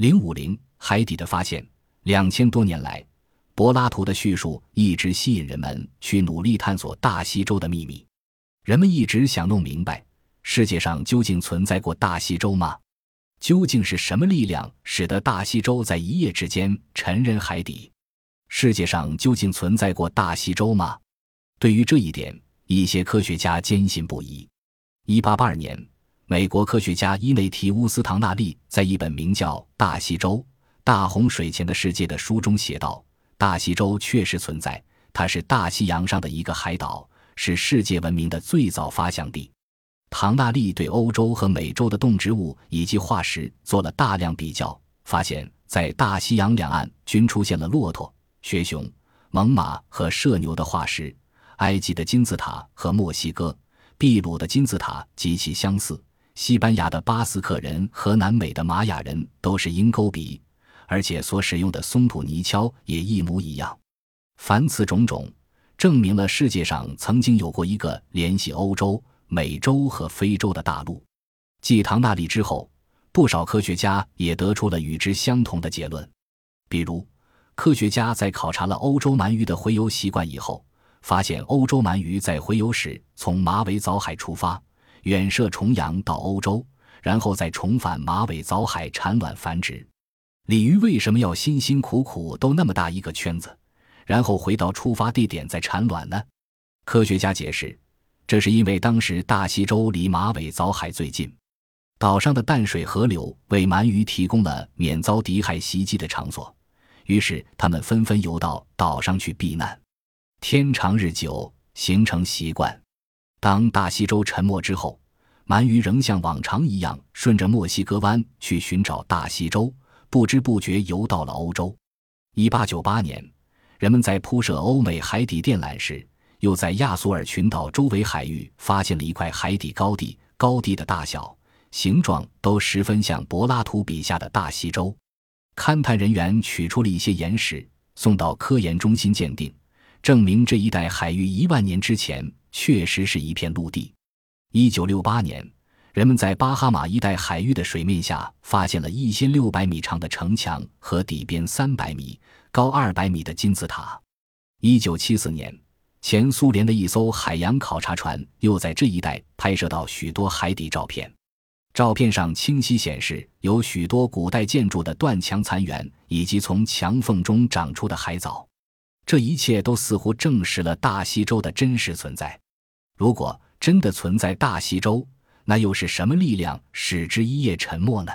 零五零海底的发现，两千多年来，柏拉图的叙述一直吸引人们去努力探索大西洲的秘密。人们一直想弄明白，世界上究竟存在过大西洲吗？究竟是什么力量使得大西洲在一夜之间沉人海底？世界上究竟存在过大西洲吗？对于这一点，一些科学家坚信不疑。一八八二年，美国科学家伊内提乌斯·唐纳利在一本名叫《大西洲：大洪水前的世界》的书中写道：“大西洲确实存在，它是大西洋上的一个海岛，是世界文明的最早发祥地。”唐纳利对欧洲和美洲的动植物以及化石做了大量比较，发现，在大西洋两岸均出现了骆驼、雪熊、猛犸和麝牛的化石。埃及的金字塔和墨西哥、秘鲁的金字塔极其相似，西班牙的巴斯克人和南美的玛雅人都是鹰钩鼻，而且所使用的松土泥锹也一模一样。凡此种种，证明了世界上曾经有过一个联系欧洲。美洲和非洲的大陆，继唐纳利之后，不少科学家也得出了与之相同的结论。比如，科学家在考察了欧洲鳗鱼的洄游习惯以后，发现欧洲鳗鱼在洄游时从马尾藻海出发，远涉重洋到欧洲，然后再重返马尾藻海产卵繁殖。鲤鱼为什么要辛辛苦苦兜那么大一个圈子，然后回到出发地点再产卵呢？科学家解释。这是因为当时大西洲离马尾藻海最近，岛上的淡水河流为鳗鱼提供了免遭敌海袭击的场所，于是它们纷纷游到岛上去避难。天长日久，形成习惯。当大西洲沉没之后，鳗鱼仍像往常一样顺着墨西哥湾去寻找大西洲，不知不觉游到了欧洲。一八九八年，人们在铺设欧美海底电缆时。又在亚速尔群岛周围海域发现了一块海底高地，高地的大小、形状都十分像柏拉图笔下的大西洲。勘探人员取出了一些岩石，送到科研中心鉴定，证明这一带海域一万年之前确实是一片陆地。一九六八年，人们在巴哈马一带海域的水面下发现了一千六百米长的城墙和底边三百米、高二百米的金字塔。一九七四年。前苏联的一艘海洋考察船又在这一带拍摄到许多海底照片，照片上清晰显示有许多古代建筑的断墙残垣，以及从墙缝中长出的海藻。这一切都似乎证实了大西洲的真实存在。如果真的存在大西洲，那又是什么力量使之一夜沉没呢？